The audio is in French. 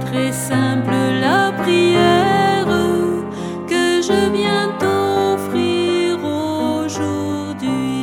très simple la prière que je viens t'offrir aujourd'hui.